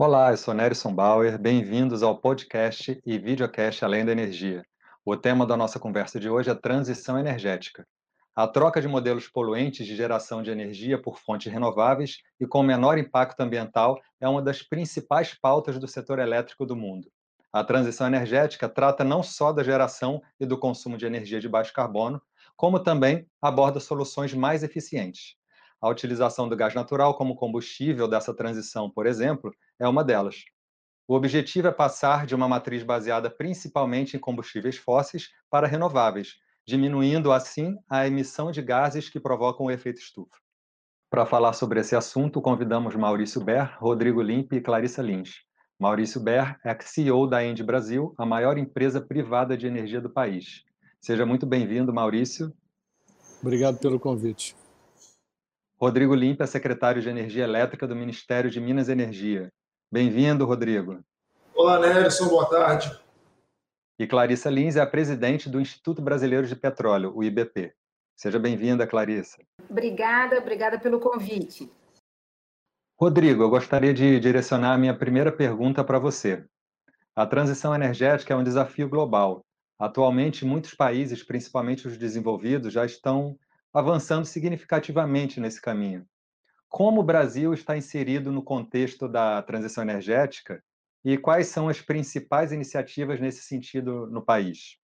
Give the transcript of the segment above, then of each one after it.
Olá, eu sou Nerison Bauer, bem-vindos ao podcast e videocast Além da Energia. O tema da nossa conversa de hoje é transição energética. A troca de modelos poluentes de geração de energia por fontes renováveis e com menor impacto ambiental é uma das principais pautas do setor elétrico do mundo. A transição energética trata não só da geração e do consumo de energia de baixo carbono, como também aborda soluções mais eficientes. A utilização do gás natural como combustível dessa transição, por exemplo, é uma delas. O objetivo é passar de uma matriz baseada principalmente em combustíveis fósseis para renováveis, diminuindo assim a emissão de gases que provocam o efeito estufa. Para falar sobre esse assunto, convidamos Maurício Ber, Rodrigo Limpe e Clarissa Lins. Maurício Ber é CEO da End Brasil, a maior empresa privada de energia do país. Seja muito bem-vindo, Maurício. Obrigado pelo convite. Rodrigo Limpa é secretário de Energia Elétrica do Ministério de Minas e Energia. Bem-vindo, Rodrigo. Olá, Nelson, boa tarde. E Clarissa Lins é a presidente do Instituto Brasileiro de Petróleo, o IBP. Seja bem-vinda, Clarissa. Obrigada, obrigada pelo convite. Rodrigo, eu gostaria de direcionar a minha primeira pergunta para você. A transição energética é um desafio global. Atualmente, muitos países, principalmente os desenvolvidos, já estão avançando significativamente nesse caminho. Como o Brasil está inserido no contexto da transição energética e quais são as principais iniciativas nesse sentido no país?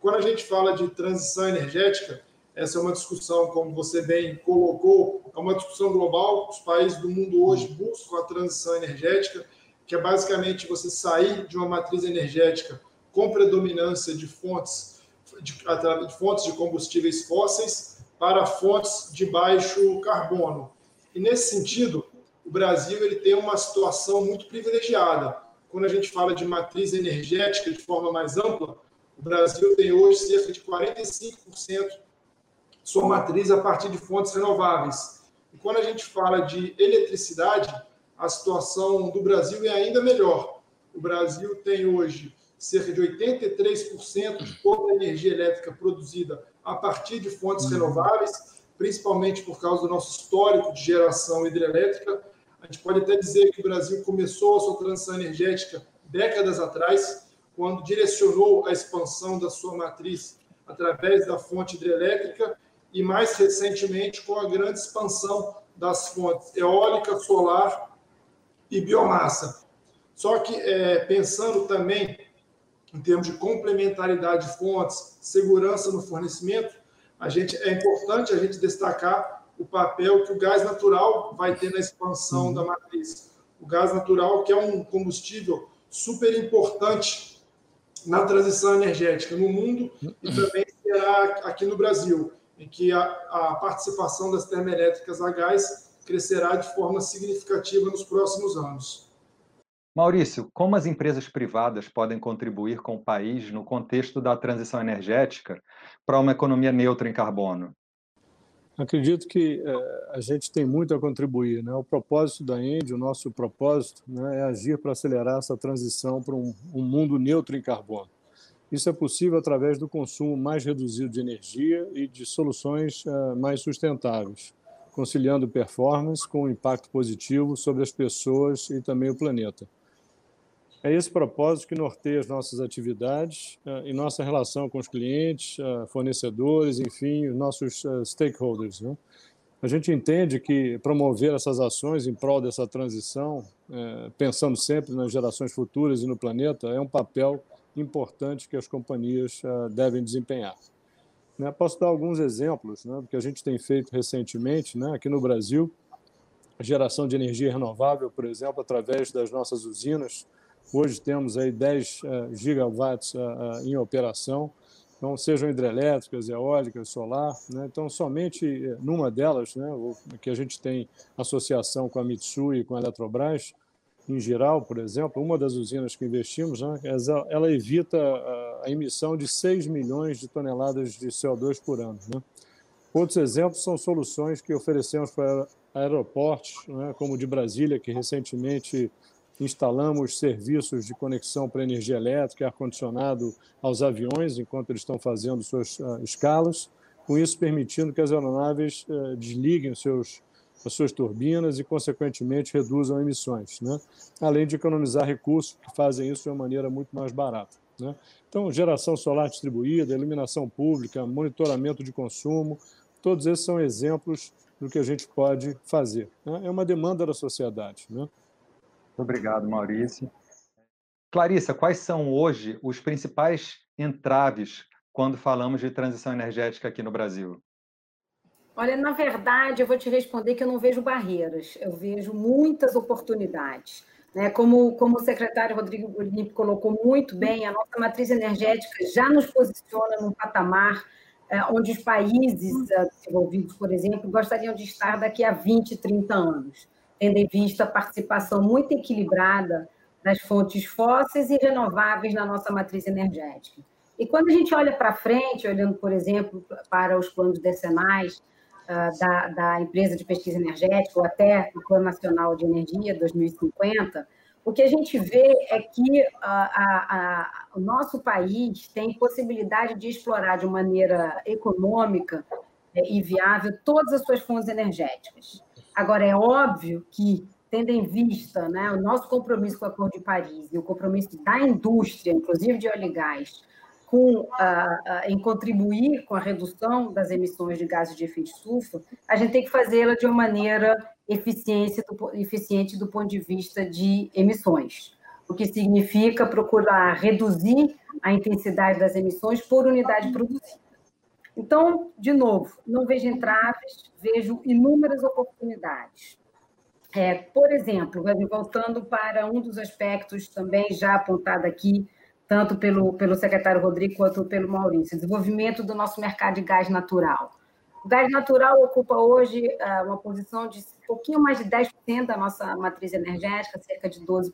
Quando a gente fala de transição energética, essa é uma discussão, como você bem colocou, é uma discussão global. Os países do mundo hoje buscam a transição energética, que é basicamente você sair de uma matriz energética com predominância de fontes de, de fontes de combustíveis fósseis para fontes de baixo carbono. E nesse sentido, o Brasil ele tem uma situação muito privilegiada. Quando a gente fala de matriz energética de forma mais ampla, o Brasil tem hoje cerca de 45% sua matriz a partir de fontes renováveis. E quando a gente fala de eletricidade, a situação do Brasil é ainda melhor. O Brasil tem hoje cerca de 83% de toda a energia elétrica produzida a partir de fontes uhum. renováveis, principalmente por causa do nosso histórico de geração hidrelétrica. A gente pode até dizer que o Brasil começou a sua transição energética décadas atrás, quando direcionou a expansão da sua matriz através da fonte hidrelétrica e mais recentemente com a grande expansão das fontes eólica, solar e biomassa. Só que é, pensando também em termos de complementaridade de fontes, segurança no fornecimento, a gente é importante a gente destacar o papel que o gás natural vai ter na expansão uhum. da matriz. O gás natural, que é um combustível super importante na transição energética no mundo e uhum. também será aqui no Brasil, em que a, a participação das termoelétricas a gás crescerá de forma significativa nos próximos anos. Maurício, como as empresas privadas podem contribuir com o país no contexto da transição energética para uma economia neutra em carbono? Acredito que é, a gente tem muito a contribuir. Né? O propósito da ENDE, o nosso propósito, né, é agir para acelerar essa transição para um, um mundo neutro em carbono. Isso é possível através do consumo mais reduzido de energia e de soluções uh, mais sustentáveis, conciliando performance com impacto positivo sobre as pessoas e também o planeta. É esse propósito que norteia as nossas atividades uh, e nossa relação com os clientes, uh, fornecedores, enfim, os nossos uh, stakeholders. Né? A gente entende que promover essas ações em prol dessa transição, pensando sempre nas gerações futuras e no planeta, é um papel importante que as companhias devem desempenhar. Né? Posso dar alguns exemplos, né, que a gente tem feito recentemente né, aqui no Brasil, geração de energia renovável, por exemplo, através das nossas usinas, Hoje temos aí 10 uh, gigawatts uh, uh, em operação, então sejam hidrelétricas, eólicas, solar. Né? Então, somente eh, numa delas, né, que a gente tem associação com a Mitsui e com a Eletrobras, em geral, por exemplo, uma das usinas que investimos, né, ela evita a emissão de 6 milhões de toneladas de CO2 por ano. Né? Outros exemplos são soluções que oferecemos para aeroportos, né, como o de Brasília, que recentemente instalamos serviços de conexão para energia elétrica e ar-condicionado aos aviões enquanto eles estão fazendo suas uh, escalas, com isso permitindo que as aeronaves uh, desliguem seus as suas turbinas e, consequentemente, reduzam emissões, né? além de economizar recursos que fazem isso de uma maneira muito mais barata. Né? Então, geração solar distribuída, iluminação pública, monitoramento de consumo, todos esses são exemplos do que a gente pode fazer. Né? É uma demanda da sociedade. Né? Obrigado, Maurício. Clarissa, quais são hoje os principais entraves quando falamos de transição energética aqui no Brasil? Olha, na verdade, eu vou te responder que eu não vejo barreiras, eu vejo muitas oportunidades. Né? Como, como o secretário Rodrigo Olimpo colocou muito bem, a nossa matriz energética já nos posiciona num patamar é, onde os países é, desenvolvidos, por exemplo, gostariam de estar daqui a 20, 30 anos, tendo em vista a participação muito equilibrada das fontes fósseis e renováveis na nossa matriz energética. E quando a gente olha para frente, olhando, por exemplo, para os planos decenais uh, da, da empresa de pesquisa energética, ou até o Plano Nacional de Energia 2050, o que a gente vê é que uh, a, a, o nosso país tem possibilidade de explorar de maneira econômica é, e viável todas as suas fontes energéticas. Agora, é óbvio que tendo em vista né, o nosso compromisso com o Acordo de Paris e o compromisso da indústria, inclusive de óleo e gás, com, em contribuir com a redução das emissões de gases de efeito estufa, a gente tem que fazê-la de uma maneira do, eficiente do ponto de vista de emissões, o que significa procurar reduzir a intensidade das emissões por unidade produzida. Então, de novo, não vejo entraves, vejo inúmeras oportunidades. É, por exemplo, voltando para um dos aspectos também já apontado aqui tanto pelo, pelo secretário Rodrigo quanto pelo Maurício, desenvolvimento do nosso mercado de gás natural. O gás natural ocupa hoje uh, uma posição de um pouquinho mais de 10% da nossa matriz energética, cerca de 12%.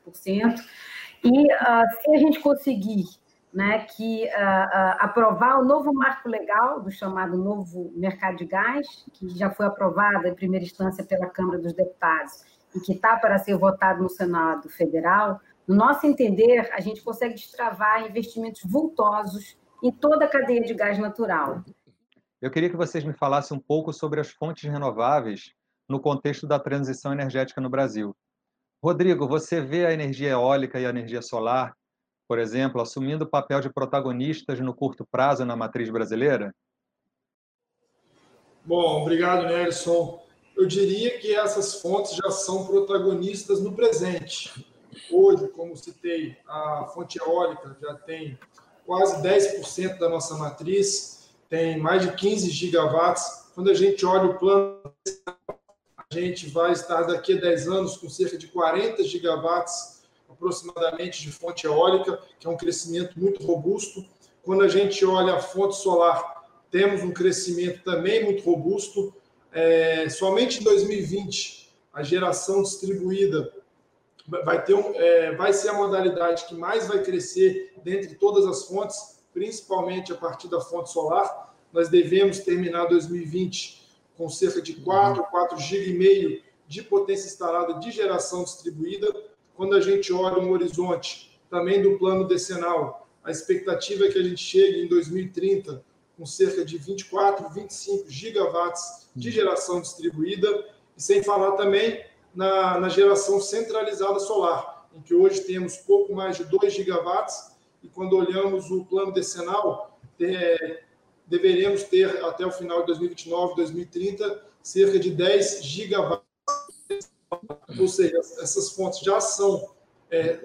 E uh, se a gente conseguir né, que uh, aprovar o novo marco legal do chamado novo mercado de gás, que já foi aprovado em primeira instância pela Câmara dos Deputados e que está para ser votado no Senado Federal, no nosso entender, a gente consegue destravar investimentos vultosos em toda a cadeia de gás natural. Eu queria que vocês me falassem um pouco sobre as fontes renováveis no contexto da transição energética no Brasil. Rodrigo, você vê a energia eólica e a energia solar, por exemplo, assumindo o papel de protagonistas no curto prazo na matriz brasileira? Bom, obrigado, Nelson. Eu diria que essas fontes já são protagonistas no presente. Hoje, como citei, a fonte eólica já tem quase 10% da nossa matriz, tem mais de 15 gigawatts. Quando a gente olha o plano, a gente vai estar daqui a 10 anos com cerca de 40 gigawatts aproximadamente de fonte eólica, que é um crescimento muito robusto. Quando a gente olha a fonte solar, temos um crescimento também muito robusto. É, somente em 2020, a geração distribuída vai, ter um, é, vai ser a modalidade que mais vai crescer dentre todas as fontes, principalmente a partir da fonte solar. Nós devemos terminar 2020 com cerca de 4, 4 GB de potência instalada de geração distribuída. Quando a gente olha um horizonte também do plano decenal, a expectativa é que a gente chegue em 2030 com cerca de 24, 25 gigawatts de geração distribuída, e sem falar também na, na geração centralizada solar, em que hoje temos pouco mais de 2 gigawatts, e quando olhamos o plano decenal, é, deveremos ter até o final de 2029, 2030, cerca de 10 gigawatts. Ou seja, essas fontes já são é,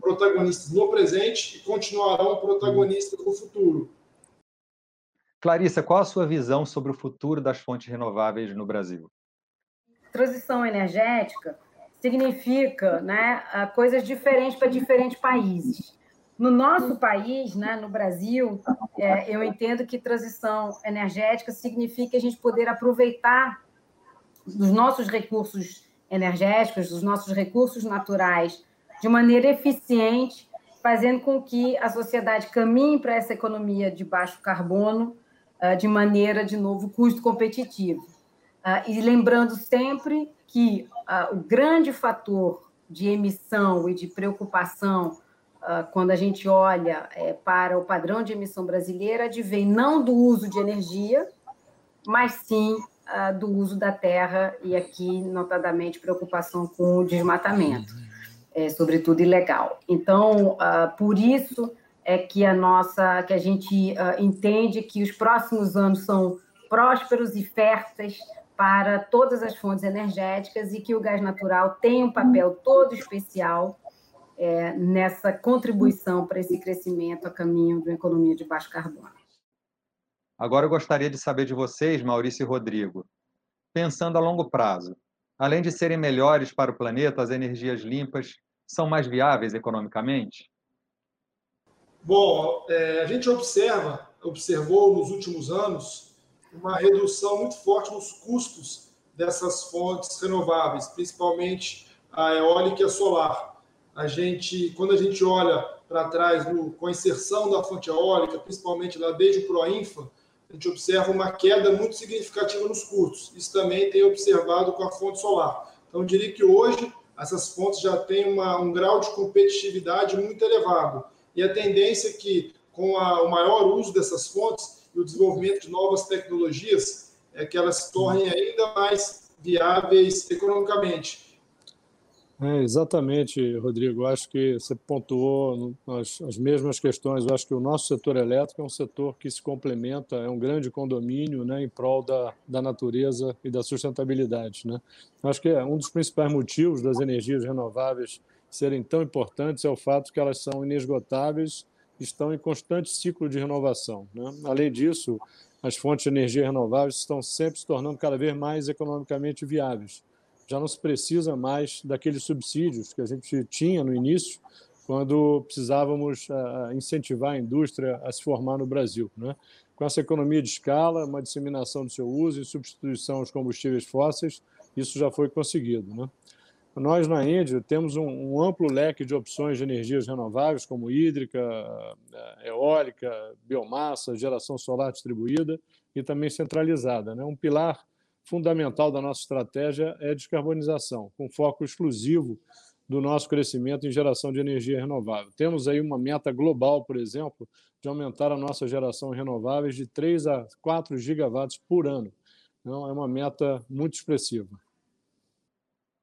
protagonistas no presente e continuarão protagonistas no futuro. Clarissa, qual a sua visão sobre o futuro das fontes renováveis no Brasil? transição energética significa né, coisas diferentes para diferentes países. No nosso país, né, no Brasil, é, eu entendo que transição energética significa a gente poder aproveitar dos nossos recursos energéticos, dos nossos recursos naturais, de maneira eficiente, fazendo com que a sociedade caminhe para essa economia de baixo carbono ah, de maneira, de novo, custo competitivo. Uh, e lembrando sempre que uh, o grande fator de emissão e de preocupação quando a gente olha é, para o padrão de emissão brasileira advém não do uso de energia, mas sim uh, do uso da terra e aqui, notadamente, preocupação com o desmatamento, é, sobretudo ilegal. Então, uh, por isso é que a nossa, que a gente uh, entende que os próximos anos são prósperos e férteis para todas as fontes energéticas e que o gás natural tem um papel todo especial é, nessa contribuição para esse crescimento a caminho de uma economia de baixo carbono. Agora eu gostaria de saber de vocês, Maurício e Rodrigo, pensando a longo prazo, além de serem melhores para o planeta, as energias limpas são mais viáveis economicamente? Bom, é, a gente observa, observou nos últimos anos uma redução muito forte nos custos dessas fontes renováveis, principalmente a eólica e a solar. A gente, quando a gente olha para trás no, com a inserção da fonte eólica, principalmente lá desde o Proinfa, a gente observa uma queda muito significativa nos custos. Isso também tem observado com a fonte solar. Então, eu diria que hoje essas fontes já têm uma, um grau de competitividade muito elevado. E a tendência é que, com a, o maior uso dessas fontes, e o desenvolvimento de novas tecnologias é que elas se tornem ainda mais viáveis economicamente. É, exatamente, Rodrigo. Acho que você pontuou as, as, mesmas questões. Eu acho que o nosso setor elétrico é um setor que se complementa, é um grande condomínio né, em prol da, da natureza e da sustentabilidade. Né? Acho que é um dos principais motivos das energias renováveis serem tão importantes é o fato que elas são inesgotáveis estão em constante ciclo de renovação. Né? Além disso, as fontes de energia renováveis estão sempre se tornando cada vez mais economicamente viáveis. Já não se precisa mais daqueles subsídios que a gente tinha no início, quando precisávamos uh, incentivar a indústria a se formar no Brasil. Né? Com essa economia de escala, uma disseminação do seu uso e substituição aos combustíveis fósseis, isso já foi conseguido. Né? Nós, na Índia, temos um, um, amplo leque de opções de energias renováveis, como hídrica, eh, eólica, biomassa, geração solar distribuída e também centralizada. Né? Um pilar fundamental da nossa estratégia é descarbonização, com foco exclusivo do nosso crescimento em geração de energia renovável. Temos aí uma meta global, por exemplo, de aumentar a nossa geração renováveis de 3 a 4 gigawatts por ano. Então, é uma meta muito expressiva.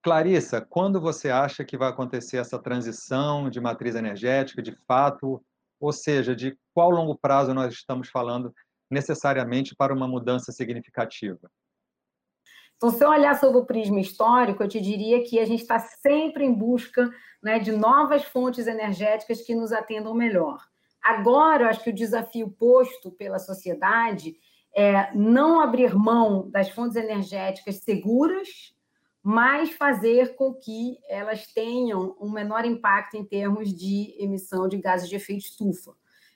Clarissa, quando você acha que vai acontecer essa transição de matriz energética, de fato, ou seja, de qual longo prazo nós estamos falando necessariamente para uma mudança significativa? Então, se eu olhar sobre o prisma histórico, eu te diria que a gente está sempre em busca né, de novas fontes energéticas que nos atendam melhor. Agora, eu acho que o desafio posto pela sociedade é não abrir mão das fontes energéticas seguras, mas fazer com que elas tenham um menor impacto em termos de emissão de gases de efeito estufa.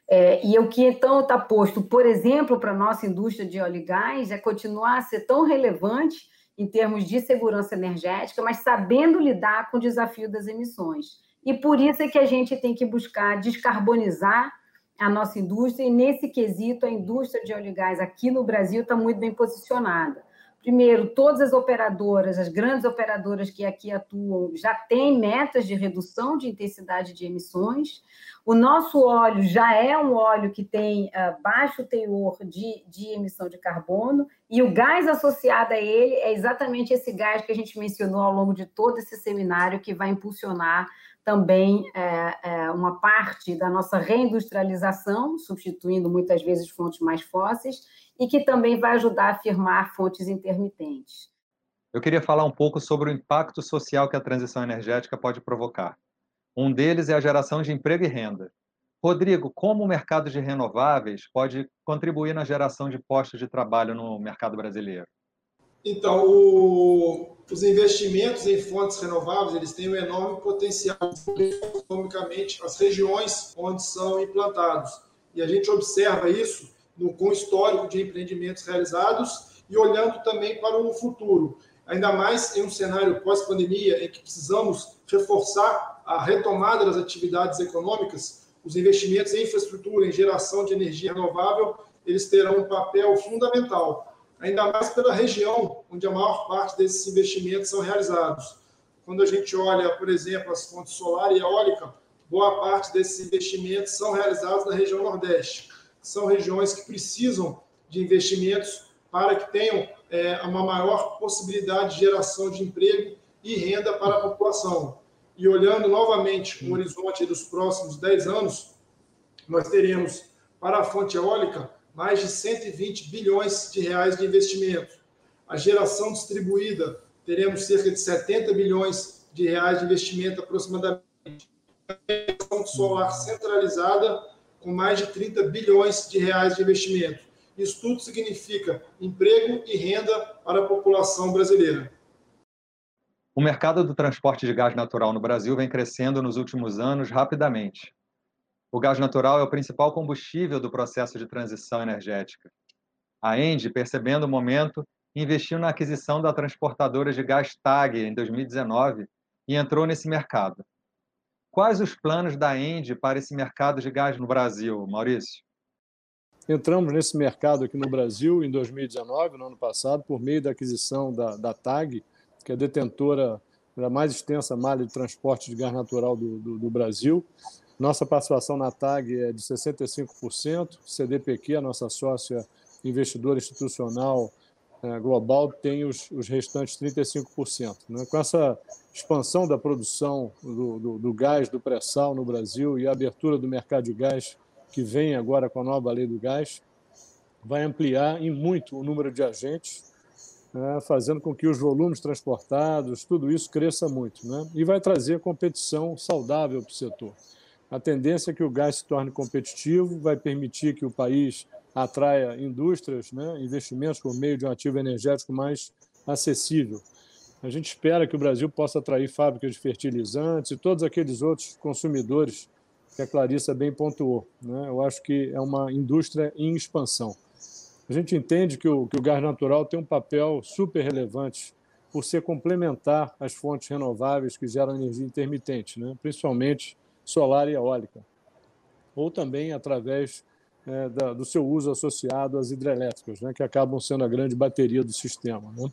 É, e o que então está posto, por exemplo, para a nossa indústria de óleo e gás é continuar a ser tão relevante em termos de segurança energética, mas sabendo lidar com o desafio das emissões. E por isso é que a gente tem que buscar descarbonizar a nossa indústria, e nesse quesito, a indústria de óleo e gás aqui no Brasil está muito bem posicionada. Primeiro, todas as operadoras, as grandes operadoras que aqui atuam, já têm metas de redução de intensidade de emissões. O nosso óleo já é um óleo que tem uh, baixo teor de, de emissão de carbono, e o gás associado a ele é exatamente esse gás que a gente mencionou ao longo de todo esse seminário, que vai impulsionar também é, é, uma parte da nossa reindustrialização, substituindo muitas vezes fontes mais fósseis, e que também vai ajudar a firmar fontes intermitentes. Eu queria falar um pouco sobre o impacto social que a transição energética pode provocar. Um deles é a geração de emprego e renda. Rodrigo, como o mercado de renováveis pode contribuir na geração de postos de trabalho no mercado brasileiro? Então, o, os investimentos em fontes renováveis eles têm um enorme potencial economicamente as regiões onde são implantados. E a gente observa isso no, com histórico de empreendimentos realizados e olhando também para o futuro. Ainda mais em um cenário pós-pandemia em que precisamos reforçar a retomada das atividades econômicas, os investimentos em infraestrutura, em geração de energia renovável, eles terão um papel fundamental, ainda mais pela região onde a maior parte desses investimentos são realizados. Quando a gente olha, por exemplo, as fontes solar e eólica, boa parte desses investimentos são realizados na região Nordeste são regiões que precisam de investimentos para que tenham é, uma maior possibilidade de geração de emprego e renda para a população. E olhando novamente o horizonte dos próximos 10 anos, nós teremos para a fonte eólica mais de 120 bilhões de reais de investimento. A geração distribuída, teremos cerca de 70 bilhões de reais de investimento aproximadamente. A geração solar centralizada, com mais de 30 bilhões de reais de investimento. Isso tudo significa emprego e renda para a população brasileira. O mercado do transporte de gás natural no Brasil vem crescendo nos últimos anos rapidamente. O gás natural é o principal combustível do processo de transição energética. A ENDE, percebendo o momento, investiu na aquisição da transportadora de gás TAG em 2019 e entrou nesse mercado. Quais os planos da ENDE para esse mercado de gás no Brasil, Maurício? Entramos nesse mercado aqui no Brasil em 2019, no ano passado, por meio da aquisição da, da TAG, que é detentora da mais extensa malha de transporte de gás natural do, do, do Brasil. Nossa participação na TAG é de 65%, CDPQ, a nossa sócia investidora institucional é, global, tem os, os restantes 35%. Né? Com essa expansão da produção do, do, do gás, do pré-sal no Brasil e a abertura do mercado de gás, que vem agora com a nova lei do gás, vai ampliar em muito o número de agentes, né? fazendo com que os volumes transportados, tudo isso cresça muito. Né? E vai trazer competição saudável para o setor. A tendência é que o gás se torne competitivo, vai permitir que o país atraia indústrias, né, investimentos por meio de um ativo energético mais acessível. A gente espera que o Brasil possa atrair fábricas de fertilizantes e todos aqueles outros consumidores que a Clarissa bem pontuou. Né? Eu acho que é uma indústria em expansão. A gente entende que o, que o gás natural tem um papel super relevante por ser complementar às fontes renováveis que geram energia intermitente, né? principalmente solar e eólica, ou também através é, da, do seu uso associado às hidrelétricas, né, que acabam sendo a grande bateria do sistema. Né?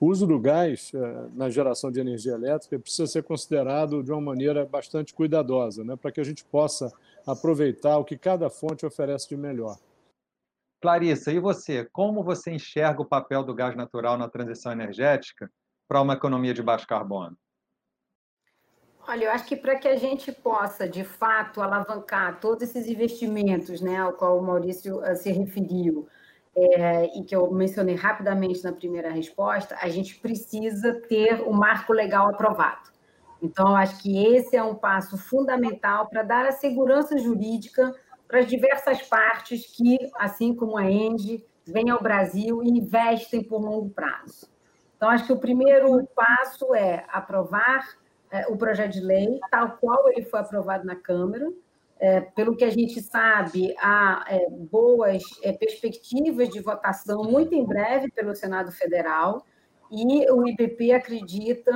O uso do gás é, na geração de energia elétrica precisa ser considerado de uma maneira bastante cuidadosa, né, para que a gente possa aproveitar o que cada fonte oferece de melhor. Clarissa, e você? Como você enxerga o papel do gás natural na transição energética para uma economia de baixo carbono? Olha, eu acho que para que a gente possa, de fato, alavancar todos esses investimentos, né, ao qual o Maurício eh, se referiu, é, e que eu mencionei rapidamente na primeira resposta, a gente precisa ter o marco legal aprovado. Então, acho que esse é um passo fundamental para dar a segurança jurídica para as diversas partes que, assim como a ENGE, vêm ao Brasil e investem por longo prazo. Então, acho que o primeiro passo é aprovar é, o projeto de lei, tal qual ele foi aprovado na Câmara. É, pelo que a gente sabe, há é, boas é, perspectivas de votação muito em breve pelo Senado Federal, e o IPP acredita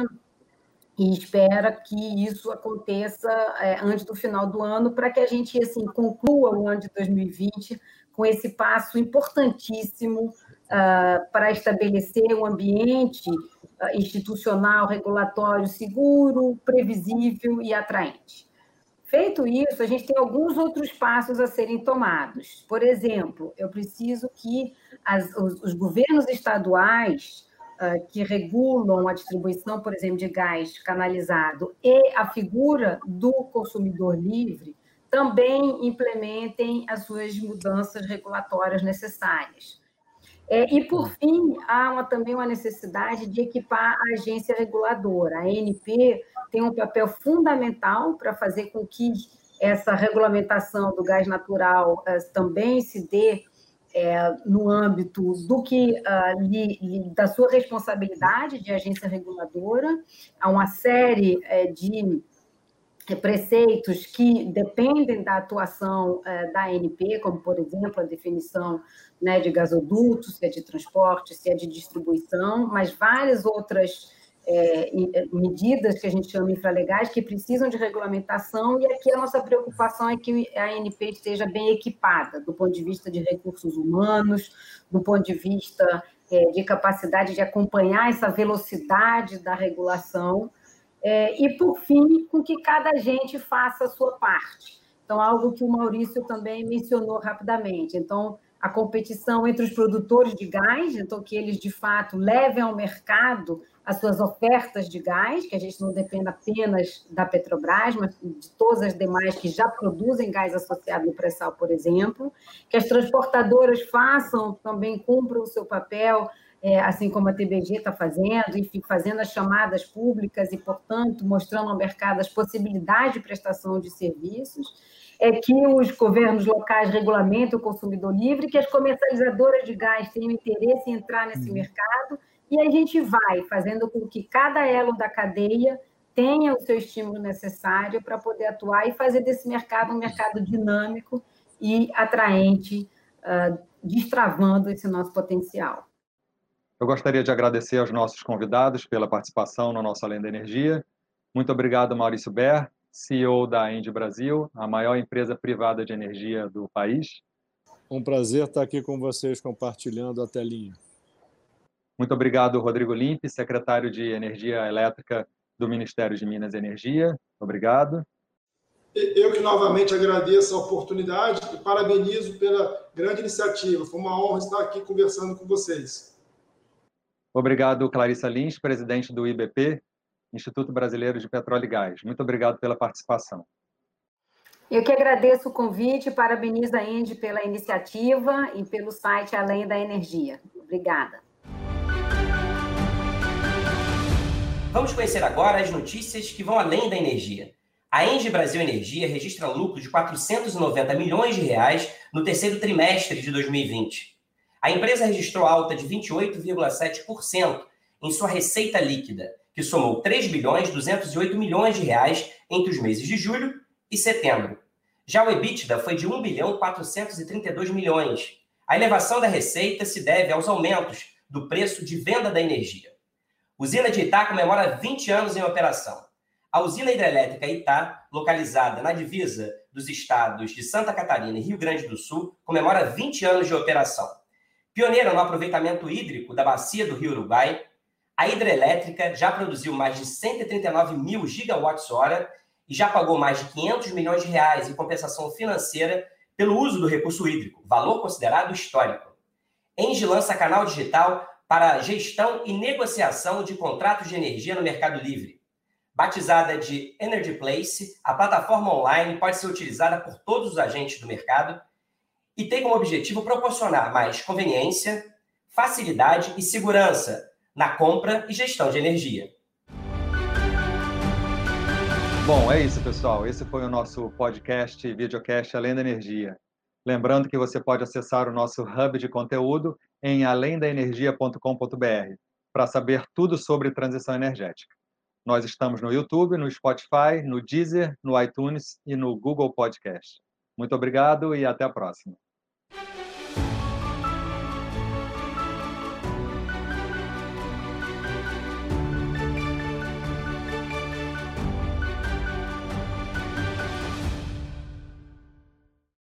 e espera que isso aconteça é, antes do final do ano, para que a gente assim, conclua o ano de 2020 com esse passo importantíssimo uh, para estabelecer um ambiente uh, institucional, regulatório seguro, previsível e atraente. Feito isso, a gente tem alguns outros passos a serem tomados. Por exemplo, eu preciso que as, os, os, governos estaduais uh, que regulam a distribuição, por exemplo, de gás canalizado e a figura do consumidor livre também implementem as suas mudanças regulatórias necessárias. É, e, por fim, há uma, também uma necessidade de equipar a agência reguladora. A ANP tem um papel fundamental para fazer com que essa regulamentação do gás natural uh, também se dê é, no âmbito do que uh, li, li, da sua responsabilidade de agência reguladora. Há uma série é, de preceitos que dependem da atuação uh, da ANP, como, por exemplo, a definição né, de gasoduto, se é de transporte, se é de distribuição, mas várias outras é, medidas que a gente chama infralegais que precisam de regulamentação, e aqui a nossa preocupação é que a ANP esteja bem equipada, do ponto de vista de recursos humanos, do ponto de vista é, de capacidade de acompanhar essa velocidade da regulação, é, e, por fim, com que cada agente faça a sua parte. Então, algo que o Maurício também mencionou rapidamente. Então, a competição entre os produtores de gás, então que eles de fato levem ao mercado as suas ofertas de gás, que a gente não dependa apenas da Petrobras, mas de todas as demais que já produzem gás associado no pré-sal, por exemplo, que as transportadoras façam, também cumpram o seu papel, é, assim como a TBG está fazendo, enfim, fazendo as chamadas públicas e, portanto, mostrando ao mercado as possibilidades de prestação de serviços é que os governos locais regulamentem o consumidor livre, que as comercializadoras de gás tenham interesse em entrar nesse uhum. mercado, e a gente vai fazendo com que cada elo da cadeia tenha o seu estímulo necessário para poder atuar e fazer desse mercado um mercado dinâmico e atraente, uh, destravando esse nosso potencial. Eu gostaria de agradecer aos nossos convidados pela participação no nosso Além da Energia. Muito obrigado, Maurício Ber, CEO da Engie Brasil, a maior empresa privada de energia do país. Um prazer estar aqui com vocês compartilhando a telinha. Muito obrigado, Rodrigo Limpe, secretário de Energia Elétrica do Ministério de Minas e Energia. Obrigado. Eu que novamente agradeço a oportunidade e parabenizo pela grande iniciativa. Foi uma honra estar aqui conversando com vocês. Obrigado, Clarissa Lins, presidente do IBP, Instituto Brasileiro de Petróleo e Gás. Muito obrigado pela participação. Eu que agradeço o convite, parabenizo a Indy pela iniciativa e pelo site Além da Energia. Obrigada. Vamos conhecer agora as notícias que vão além da energia. A Engie Brasil Energia registra lucro de 490 milhões de reais no terceiro trimestre de 2020. A empresa registrou alta de 28,7% em sua receita líquida que somou 3 bilhões 208 milhões de reais entre os meses de julho e setembro. Já o EBITDA foi de 1 bilhão 432 milhões. A elevação da receita se deve aos aumentos do preço de venda da energia. Usina de Itá comemora 20 anos em operação. A usina hidrelétrica Itá, localizada na divisa dos estados de Santa Catarina e Rio Grande do Sul, comemora 20 anos de operação. Pioneira no aproveitamento hídrico da bacia do Rio Uruguai, a hidrelétrica já produziu mais de 139 mil gigawatts-hora e já pagou mais de 500 milhões de reais em compensação financeira pelo uso do recurso hídrico, valor considerado histórico. Engie lança canal digital para gestão e negociação de contratos de energia no Mercado Livre. Batizada de Energy Place, a plataforma online pode ser utilizada por todos os agentes do mercado e tem como objetivo proporcionar mais conveniência, facilidade e segurança na compra e gestão de energia. Bom, é isso, pessoal. Esse foi o nosso podcast e videocast Além da Energia. Lembrando que você pode acessar o nosso hub de conteúdo em alemdaenergia.com.br para saber tudo sobre transição energética. Nós estamos no YouTube, no Spotify, no Deezer, no iTunes e no Google Podcast. Muito obrigado e até a próxima.